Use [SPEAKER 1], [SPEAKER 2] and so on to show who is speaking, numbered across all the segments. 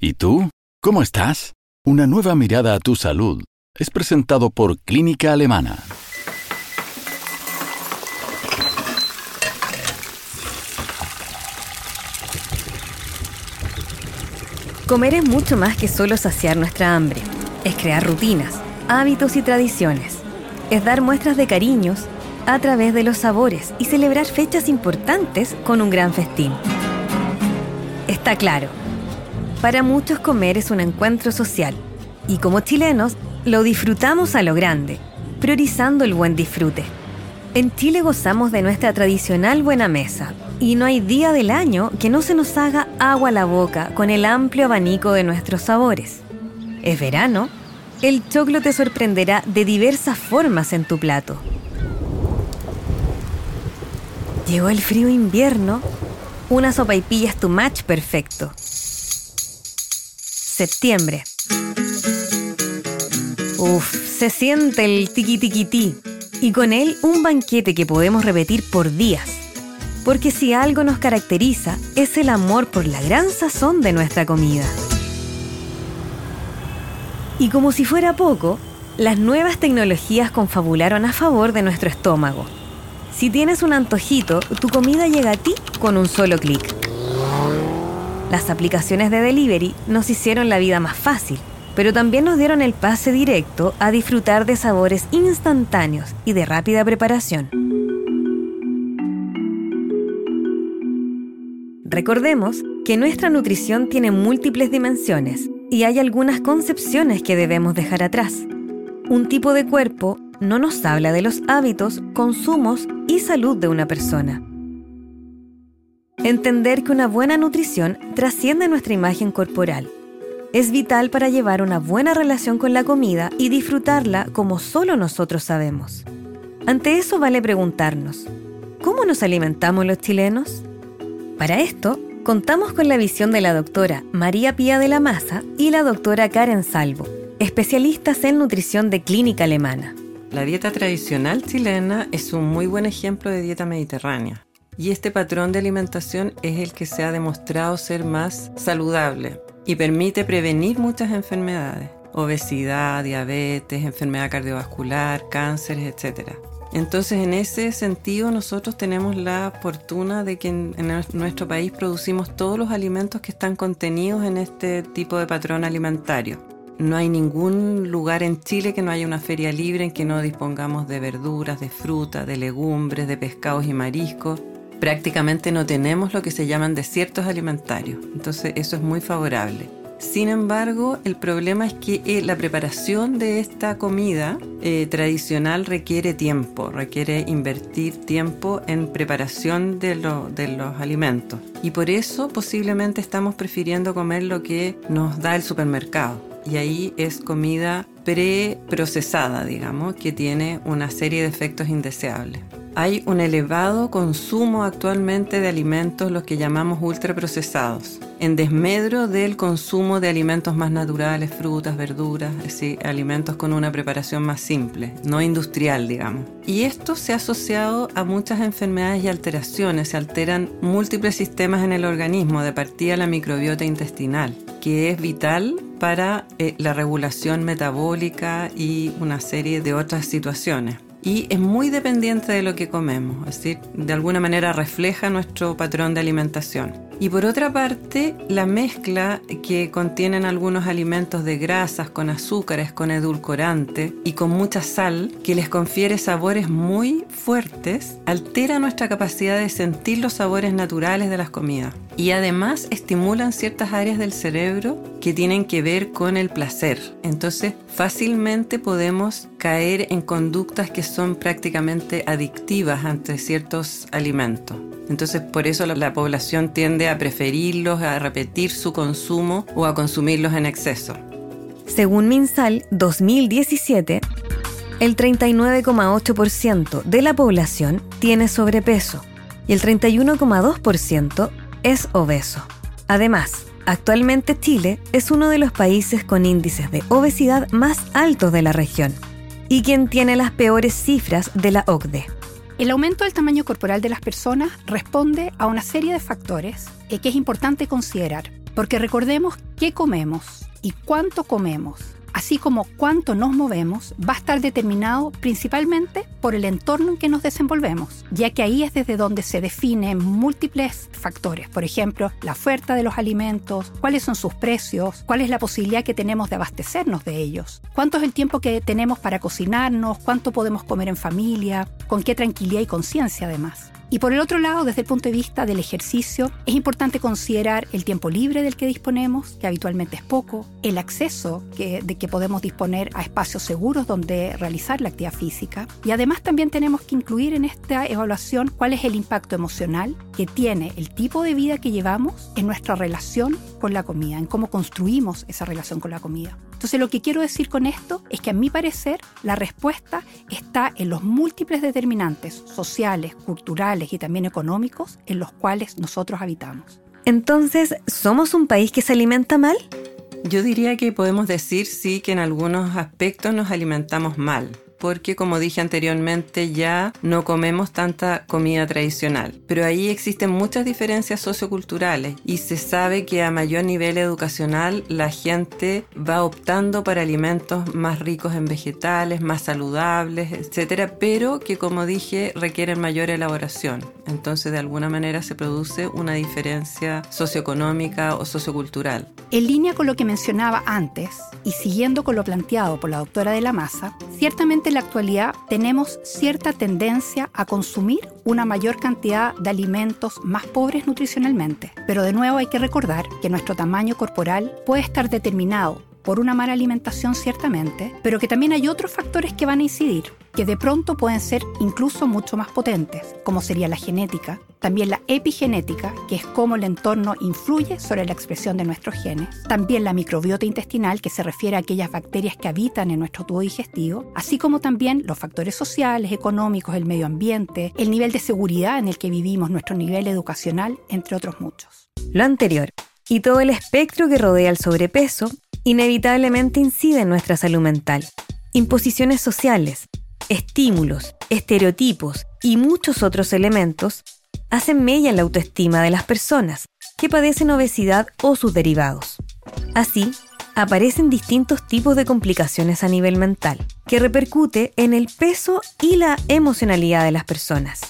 [SPEAKER 1] ¿Y tú? ¿Cómo estás? Una nueva mirada a tu salud es presentado por Clínica Alemana.
[SPEAKER 2] Comer es mucho más que solo saciar nuestra hambre. Es crear rutinas, hábitos y tradiciones. Es dar muestras de cariños a través de los sabores y celebrar fechas importantes con un gran festín. Está claro, para muchos comer es un encuentro social y como chilenos lo disfrutamos a lo grande, priorizando el buen disfrute. En Chile gozamos de nuestra tradicional buena mesa y no hay día del año que no se nos haga agua a la boca con el amplio abanico de nuestros sabores. Es verano, el choclo te sorprenderá de diversas formas en tu plato. Llegó el frío invierno, una sopaipilla es tu match perfecto septiembre. Uf, se siente el tiqui tiqui y con él un banquete que podemos repetir por días. Porque si algo nos caracteriza es el amor por la gran sazón de nuestra comida. Y como si fuera poco, las nuevas tecnologías confabularon a favor de nuestro estómago. Si tienes un antojito, tu comida llega a ti con un solo clic. Las aplicaciones de delivery nos hicieron la vida más fácil, pero también nos dieron el pase directo a disfrutar de sabores instantáneos y de rápida preparación. Recordemos que nuestra nutrición tiene múltiples dimensiones y hay algunas concepciones que debemos dejar atrás. Un tipo de cuerpo no nos habla de los hábitos, consumos y salud de una persona. Entender que una buena nutrición trasciende nuestra imagen corporal. Es vital para llevar una buena relación con la comida y disfrutarla como solo nosotros sabemos. Ante eso vale preguntarnos, ¿cómo nos alimentamos los chilenos? Para esto, contamos con la visión de la doctora María Pía de la Maza y la doctora Karen Salvo, especialistas en nutrición de clínica alemana.
[SPEAKER 3] La dieta tradicional chilena es un muy buen ejemplo de dieta mediterránea. Y este patrón de alimentación es el que se ha demostrado ser más saludable y permite prevenir muchas enfermedades, obesidad, diabetes, enfermedad cardiovascular, cánceres, etc. Entonces, en ese sentido, nosotros tenemos la fortuna de que en, nuestro país producimos todos los alimentos que están contenidos en este tipo de patrón alimentario. No hay ningún lugar en Chile que no haya una feria libre en que no dispongamos de verduras, de frutas, de legumbres, de pescados y mariscos prácticamente no tenemos lo que se llaman desiertos alimentarios. Entonces eso es muy favorable. Sin embargo, el problema es que eh, la preparación de esta comida eh, tradicional requiere tiempo, requiere invertir tiempo en preparación de, de los alimentos. Y por eso posiblemente estamos prefiriendo comer lo que nos da el supermercado. Y ahí es comida preprocesada, digamos, que tiene una serie de efectos indeseables. Hay un elevado consumo actualmente de alimentos, los que llamamos ultraprocesados, en desmedro del consumo de alimentos más naturales, frutas, verduras, es alimentos con una preparación más simple, no industrial, digamos. Y esto se ha asociado a muchas enfermedades y alteraciones, se alteran múltiples sistemas en el organismo, de partida la microbiota intestinal, que es vital para eh, la regulación metabólica y una serie de otras situaciones y es muy dependiente de lo que comemos, es decir, de alguna manera refleja nuestro patrón de alimentación. Y por otra parte, la mezcla que contienen algunos alimentos de grasas con azúcares, con edulcorante y con mucha sal, que les confiere sabores muy fuertes, altera nuestra capacidad de sentir los sabores naturales de las comidas. Y además estimulan ciertas áreas del cerebro que tienen que ver con el placer. Entonces, fácilmente podemos caer en conductas que son prácticamente adictivas ante ciertos alimentos. Entonces por eso la, población tiende a preferirlos, a repetir su consumo o a consumirlos en exceso.
[SPEAKER 2] Según MinSal 2017, el 39,8% de la población tiene sobrepeso y el 31,2% es obeso. Además, actualmente Chile es uno de los países con índices de obesidad más altos de la región y quien tiene las peores cifras de la OCDE.
[SPEAKER 4] El aumento del tamaño corporal de las personas responde a una serie de factores que es importante considerar. Porque recordemos qué comemos y cuánto comemos así como cuánto nos movemos, va a estar determinado principalmente por el entorno en que nos desenvolvemos, ya que ahí es desde donde se definen múltiples factores, por ejemplo, la oferta de los alimentos, cuáles son sus precios, cuál es la posibilidad que tenemos de abastecernos de ellos, cuánto es el tiempo que tenemos para cocinarnos, cuánto podemos comer en familia, con qué tranquilidad y conciencia además. Y por el otro lado, desde el punto de vista del ejercicio, es importante considerar el tiempo libre del que disponemos, que habitualmente es poco, el acceso de que podemos disponer a espacios seguros donde realizar la actividad física. Y además también tenemos que incluir en esta evaluación cuál es el impacto emocional que tiene el tipo de vida que llevamos en nuestra relación con la comida, en cómo construimos esa relación con la comida. Entonces lo que quiero decir con esto es que a mi parecer la respuesta está en los múltiples determinantes sociales, culturales y también económicos en los cuales nosotros habitamos.
[SPEAKER 2] Entonces, ¿somos un país que se alimenta mal?
[SPEAKER 3] Yo diría que podemos decir sí que en algunos aspectos nos alimentamos mal porque como dije anteriormente ya no comemos tanta comida tradicional. Pero ahí existen muchas diferencias socioculturales y se sabe que a mayor nivel educacional la gente va optando para alimentos más ricos en vegetales, más saludables, etcétera, pero que como dije requieren mayor elaboración. Entonces de alguna manera se produce una diferencia socioeconómica o sociocultural.
[SPEAKER 4] En línea con lo que mencionaba antes y siguiendo con lo planteado por la doctora de la masa, ciertamente en la actualidad tenemos cierta tendencia a consumir una mayor cantidad de alimentos más pobres nutricionalmente. Pero de nuevo hay que recordar que nuestro tamaño corporal puede estar determinado por una mala alimentación ciertamente, pero que también hay otros factores que van a incidir, que de pronto pueden ser incluso mucho más potentes, como sería la genética, también la epigenética, que es cómo el entorno influye sobre la expresión de nuestros genes, también la microbiota intestinal, que se refiere a aquellas bacterias que habitan en nuestro tubo digestivo, así como también los factores sociales, económicos, el medio ambiente, el nivel de seguridad en el que vivimos, nuestro nivel educacional, entre otros muchos.
[SPEAKER 2] Lo anterior, y todo el espectro que rodea el sobrepeso, inevitablemente incide en nuestra salud mental. Imposiciones sociales, estímulos, estereotipos y muchos otros elementos hacen mella en la autoestima de las personas que padecen obesidad o sus derivados. Así, aparecen distintos tipos de complicaciones a nivel mental, que repercute en el peso y la emocionalidad de las personas.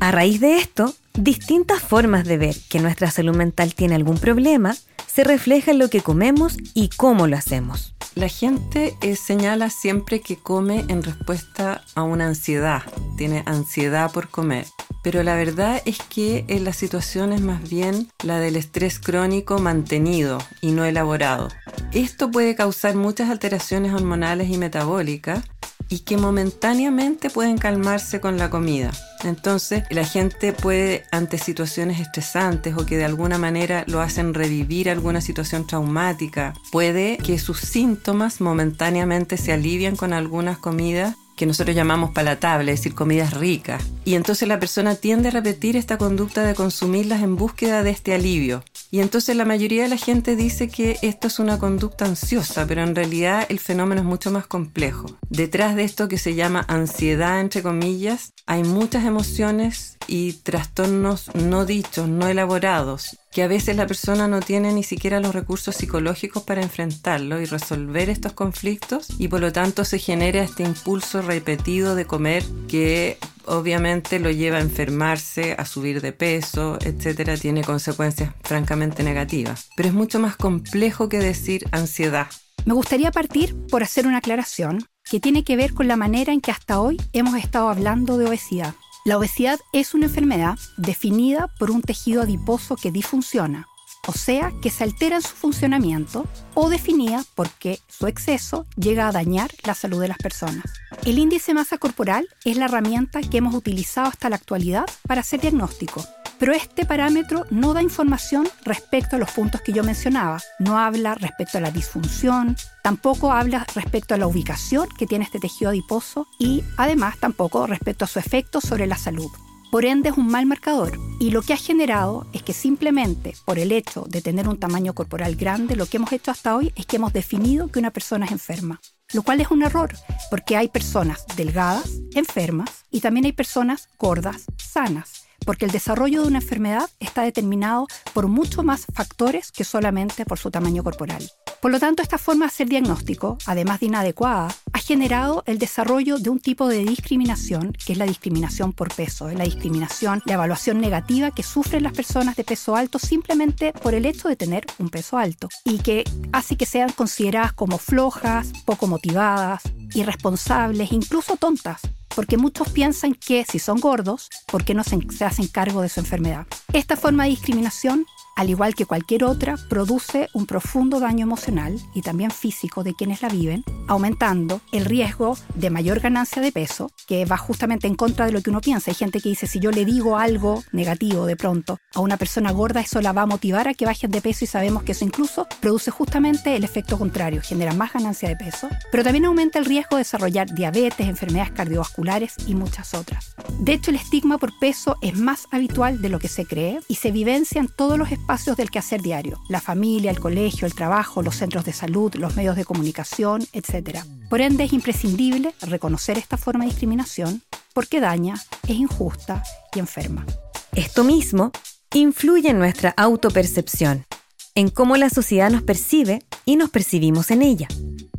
[SPEAKER 2] A raíz de esto, distintas formas de ver que nuestra salud mental tiene algún problema se refleja en lo que comemos y cómo lo hacemos.
[SPEAKER 3] La gente eh, señala siempre que come en respuesta a una ansiedad, tiene ansiedad por comer. Pero la verdad es que en la situación es más bien la del estrés crónico mantenido y no elaborado. Esto puede causar muchas alteraciones hormonales y metabólicas y que momentáneamente pueden calmarse con la comida. Entonces, la gente puede, ante situaciones estresantes o que de alguna manera lo hacen revivir alguna situación traumática, puede que sus síntomas momentáneamente se alivien con algunas comidas que nosotros llamamos palatables, es decir, comidas ricas. Y entonces la persona tiende a repetir esta conducta de consumirlas en búsqueda de este alivio. Y entonces la mayoría de la gente dice que esto es una conducta ansiosa, pero en realidad el fenómeno es mucho más complejo. Detrás de esto que se llama ansiedad, entre comillas, hay muchas emociones y trastornos no dichos, no elaborados, que a veces la persona no tiene ni siquiera los recursos psicológicos para enfrentarlo y resolver estos conflictos y por lo tanto se genera este impulso repetido de comer que obviamente lo lleva a enfermarse, a subir de peso, etcétera, tiene consecuencias francamente negativas. Pero es mucho más complejo que decir ansiedad.
[SPEAKER 4] Me gustaría partir por hacer una aclaración que tiene que ver con la manera en que hasta hoy hemos estado hablando de obesidad. La obesidad es una enfermedad definida por un tejido adiposo que disfunciona, o sea, que se altera en su funcionamiento, o definida porque su exceso llega a dañar la salud de las personas. El índice masa corporal es la herramienta que hemos utilizado hasta la actualidad para hacer diagnóstico pero este parámetro no da información respecto a los puntos que yo mencionaba. No habla respecto a la disfunción, tampoco habla respecto a la ubicación que tiene este tejido adiposo y además tampoco respecto a su efecto sobre la salud. Por ende es un mal marcador y lo que ha generado es que simplemente por el hecho de tener un tamaño corporal grande, lo que hemos hecho hasta hoy es que hemos definido que una persona es enferma, lo cual es un error porque hay personas delgadas, enfermas y también hay personas gordas, sanas porque el desarrollo de una enfermedad está determinado por mucho más factores que solamente por su tamaño corporal. Por lo tanto, esta forma de hacer diagnóstico, además de inadecuada, ha generado el desarrollo de un tipo de discriminación, que es la discriminación por peso, es la discriminación, la evaluación negativa que sufren las personas de peso alto simplemente por el hecho de tener un peso alto y que hace que sean consideradas como flojas, poco motivadas, irresponsables, incluso tontas, porque muchos piensan que si son gordos, ¿por qué no se, hacen cargo de su enfermedad? Esta forma de discriminación al igual que cualquier otra, produce un profundo daño emocional y también físico de quienes la viven, aumentando el riesgo de mayor ganancia de peso, que va justamente en contra de lo que uno piensa. Hay gente que dice, si yo le digo algo negativo de pronto a una persona gorda, eso la va a motivar a que bajen de peso y sabemos que eso incluso produce justamente el efecto contrario, genera más ganancia de peso, pero también aumenta el riesgo de desarrollar diabetes, enfermedades cardiovasculares y muchas otras. De hecho, el estigma por peso es más habitual de lo que se cree y se vivencia en todos los espacios del quehacer diario, la familia, el colegio, el trabajo, los centros de salud, los medios de comunicación, etc. Por ende, es imprescindible reconocer esta forma de discriminación porque daña, es injusta y enferma.
[SPEAKER 2] Esto mismo influye en nuestra autopercepción, en cómo la sociedad nos percibe y nos percibimos en ella.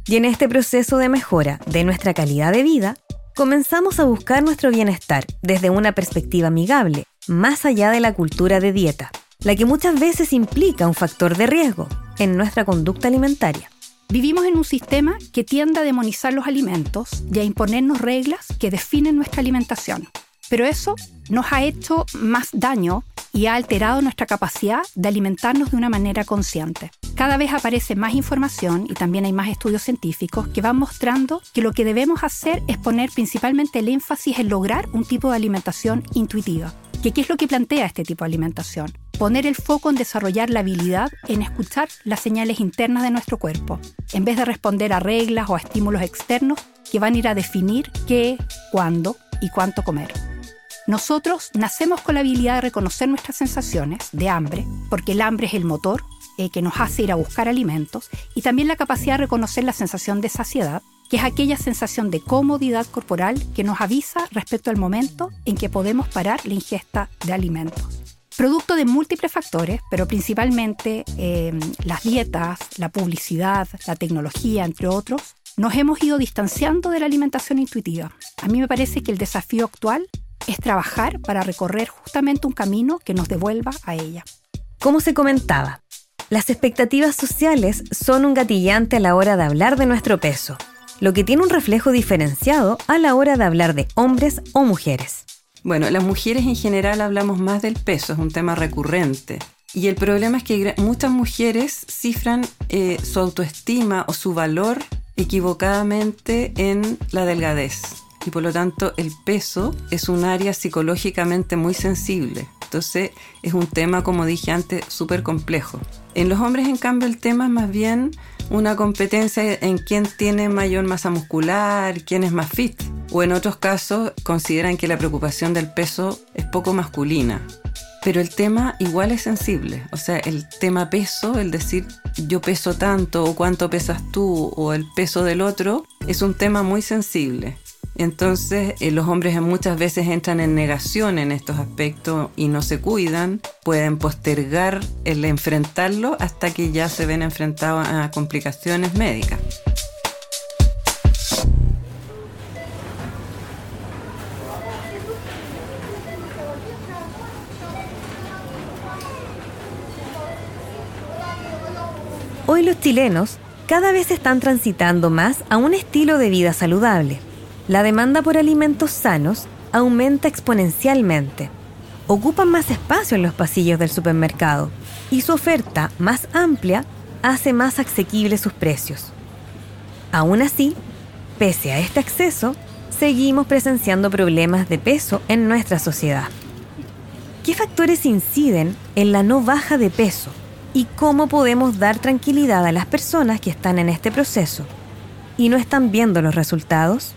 [SPEAKER 2] Y en este proceso de mejora de nuestra calidad de vida, comenzamos a buscar nuestro bienestar desde una perspectiva amigable, más allá de la cultura de dieta la que muchas veces implica un factor de riesgo en nuestra conducta alimentaria.
[SPEAKER 4] Vivimos en un sistema que tiende a demonizar los alimentos y a imponernos reglas que definen nuestra alimentación. Pero eso nos ha hecho más daño y ha alterado nuestra capacidad de alimentarnos de una manera consciente. Cada vez aparece más información y también hay más estudios científicos que van mostrando que lo que debemos hacer es poner principalmente el énfasis en lograr un tipo de alimentación intuitiva. ¿Qué es lo que plantea este tipo de alimentación? poner el foco en desarrollar la habilidad en escuchar las señales internas de nuestro cuerpo, en vez de responder a reglas o a estímulos externos que van a ir a definir qué, cuándo y cuánto comer. Nosotros nacemos con la habilidad de reconocer nuestras sensaciones de hambre, porque el hambre es el motor eh, que nos hace ir a buscar alimentos, y también la capacidad de reconocer la sensación de saciedad, que es aquella sensación de comodidad corporal que nos avisa respecto al momento en que podemos parar la ingesta de alimentos. Producto de múltiples factores, pero principalmente eh, las dietas, la publicidad, la tecnología, entre otros, nos hemos ido distanciando de la alimentación intuitiva. A mí me parece que el desafío actual es trabajar para recorrer justamente un camino que nos devuelva a ella.
[SPEAKER 2] Como se comentaba, las expectativas sociales son un gatillante a la hora de hablar de nuestro peso, lo que tiene un reflejo diferenciado a la hora de hablar de hombres o mujeres.
[SPEAKER 3] Bueno, las mujeres en general hablamos más del peso, es un tema recurrente. Y el problema es que muchas mujeres cifran eh, su autoestima o su valor equivocadamente en la delgadez. Y por lo tanto el peso es un área psicológicamente muy sensible. Entonces es un tema, como dije antes, súper complejo. En los hombres, en cambio, el tema es más bien una competencia en quién tiene mayor masa muscular, quién es más fit o en otros casos consideran que la preocupación del peso es poco masculina. Pero el tema igual es sensible, o sea, el tema peso, el decir yo peso tanto o cuánto pesas tú o el peso del otro, es un tema muy sensible. Entonces eh, los hombres muchas veces entran en negación en estos aspectos y no se cuidan, pueden postergar el enfrentarlo hasta que ya se ven enfrentados a complicaciones médicas.
[SPEAKER 2] Hoy los chilenos cada vez están transitando más a un estilo de vida saludable. La demanda por alimentos sanos aumenta exponencialmente. Ocupan más espacio en los pasillos del supermercado y su oferta más amplia hace más asequibles sus precios. Aún así, pese a este acceso, seguimos presenciando problemas de peso en nuestra sociedad. ¿Qué factores inciden en la no baja de peso y cómo podemos dar tranquilidad a las personas que están en este proceso y no están viendo los resultados?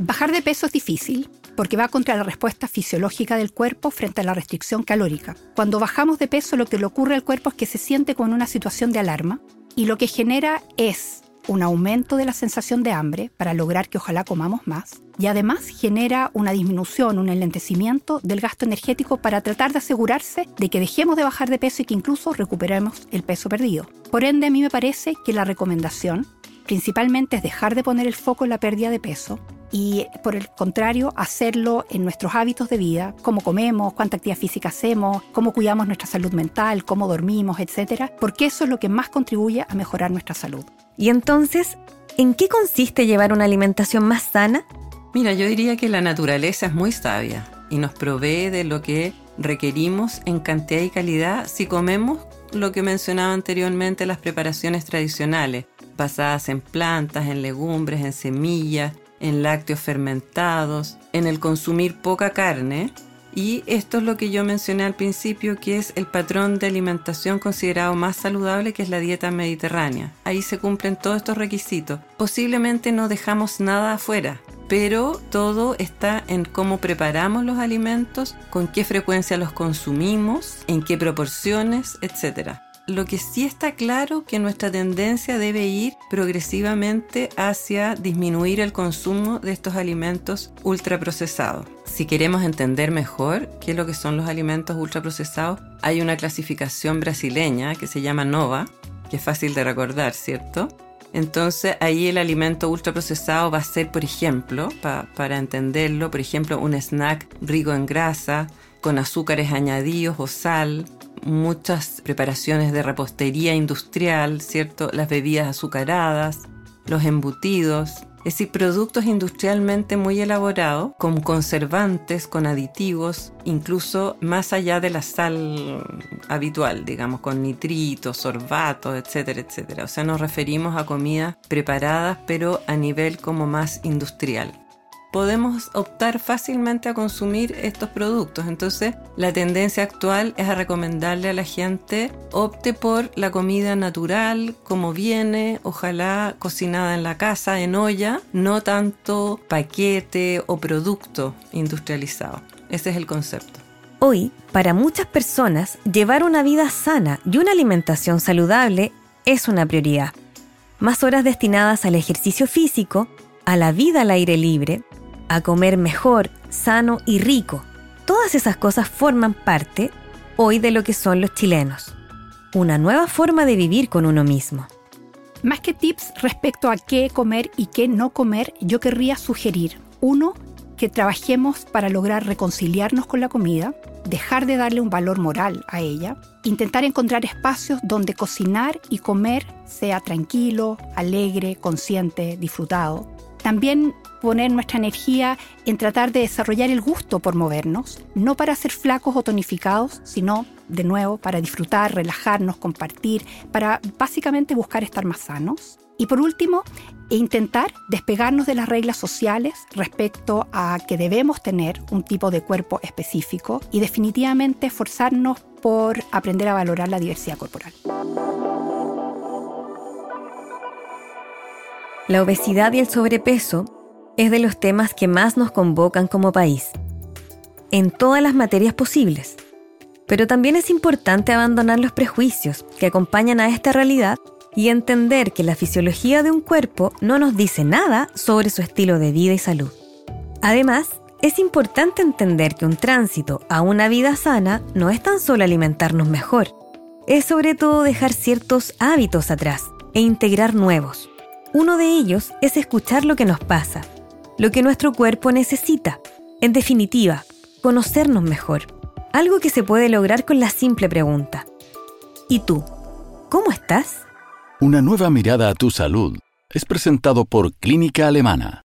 [SPEAKER 4] Bajar de peso es difícil porque va contra la respuesta fisiológica del cuerpo frente a la restricción calórica. Cuando bajamos de peso lo que le ocurre al cuerpo es que se siente con una situación de alarma y lo que genera es un aumento de la sensación de hambre para lograr que ojalá comamos más y además genera una disminución, un enlentecimiento del gasto energético para tratar de asegurarse de que dejemos de bajar de peso y que incluso recuperemos el peso perdido. Por ende, a mí me parece que la recomendación principalmente es dejar de poner el foco en la pérdida de peso y por el contrario hacerlo en nuestros hábitos de vida, cómo comemos, cuánta actividad física hacemos, cómo cuidamos nuestra salud mental, cómo dormimos, etcétera, porque eso es lo que más contribuye a mejorar nuestra salud.
[SPEAKER 2] Y entonces, ¿en qué consiste llevar una alimentación más sana?
[SPEAKER 3] Mira, yo diría que la naturaleza es muy sabia y nos provee de lo que requerimos en cantidad y calidad si comemos lo que mencionaba anteriormente, las preparaciones tradicionales, basadas en plantas, en legumbres, en semillas, en lácteos fermentados, en el consumir poca carne. Y esto es lo que yo mencioné al principio, que es el patrón de alimentación considerado más saludable, que es la dieta mediterránea. Ahí se cumplen todos estos requisitos. Posiblemente no dejamos nada afuera, pero todo está en cómo preparamos los alimentos, con qué frecuencia los consumimos, en qué proporciones, etc lo que sí está claro que nuestra tendencia debe ir progresivamente hacia disminuir el consumo de estos alimentos ultraprocesados. Si queremos entender mejor qué es lo que son los alimentos ultraprocesados, hay una clasificación brasileña que se llama NOVA, que es fácil de recordar, ¿cierto? Entonces ahí el alimento ultraprocesado va a ser, por ejemplo, para entenderlo, por ejemplo, un snack rico en grasa, con azúcares añadidos o sal, muchas preparaciones de repostería industrial, ¿cierto? Las bebidas azucaradas, los embutidos, es decir, productos industrialmente muy elaborados, con conservantes, con aditivos, incluso más allá de la sal habitual, digamos, con nitritos, sorbatos, etcétera, etcétera. O sea, nos referimos a comidas preparadas, pero a nivel como más industrial podemos optar fácilmente a consumir estos productos. Entonces, la tendencia actual es a recomendarle a la gente opte por la comida natural, como viene, ojalá cocinada en la casa, en olla, no tanto paquete o producto industrializado. Ese es el concepto.
[SPEAKER 2] Hoy, para muchas personas, llevar una vida sana y una alimentación saludable es una prioridad. Más horas destinadas al ejercicio físico, a la vida al aire libre, a comer mejor, sano y rico. Todas esas cosas forman parte hoy de lo que son los chilenos. Una nueva forma de vivir con uno mismo.
[SPEAKER 4] Más que tips respecto a qué comer y qué no comer, yo querría sugerir, uno, que trabajemos para lograr reconciliarnos con la comida, dejar de darle un valor moral a ella, intentar encontrar espacios donde cocinar y comer sea tranquilo, alegre, consciente, disfrutado. También poner nuestra energía en tratar de desarrollar el gusto por movernos, no para ser flacos o tonificados, sino, de nuevo, para disfrutar, relajarnos, compartir, para básicamente buscar estar más sanos. Y por último, intentar despegarnos de las reglas sociales respecto a que debemos tener un tipo de cuerpo específico y definitivamente esforzarnos por aprender a valorar la diversidad corporal.
[SPEAKER 2] La obesidad y el sobrepeso es de los temas que más nos convocan como país, en todas las materias posibles. Pero también es importante abandonar los prejuicios que acompañan a esta realidad y entender que la fisiología de un cuerpo no nos dice nada sobre su estilo de vida y salud. Además, es importante entender que un tránsito a una vida sana no es tan solo alimentarnos mejor, es sobre todo dejar ciertos hábitos atrás e integrar nuevos. Uno de ellos es escuchar lo que nos pasa lo que nuestro cuerpo necesita. En definitiva, conocernos mejor. Algo que se puede lograr con la simple pregunta. ¿Y tú? ¿Cómo estás?
[SPEAKER 1] Una nueva mirada a tu salud es presentado por Clínica Alemana.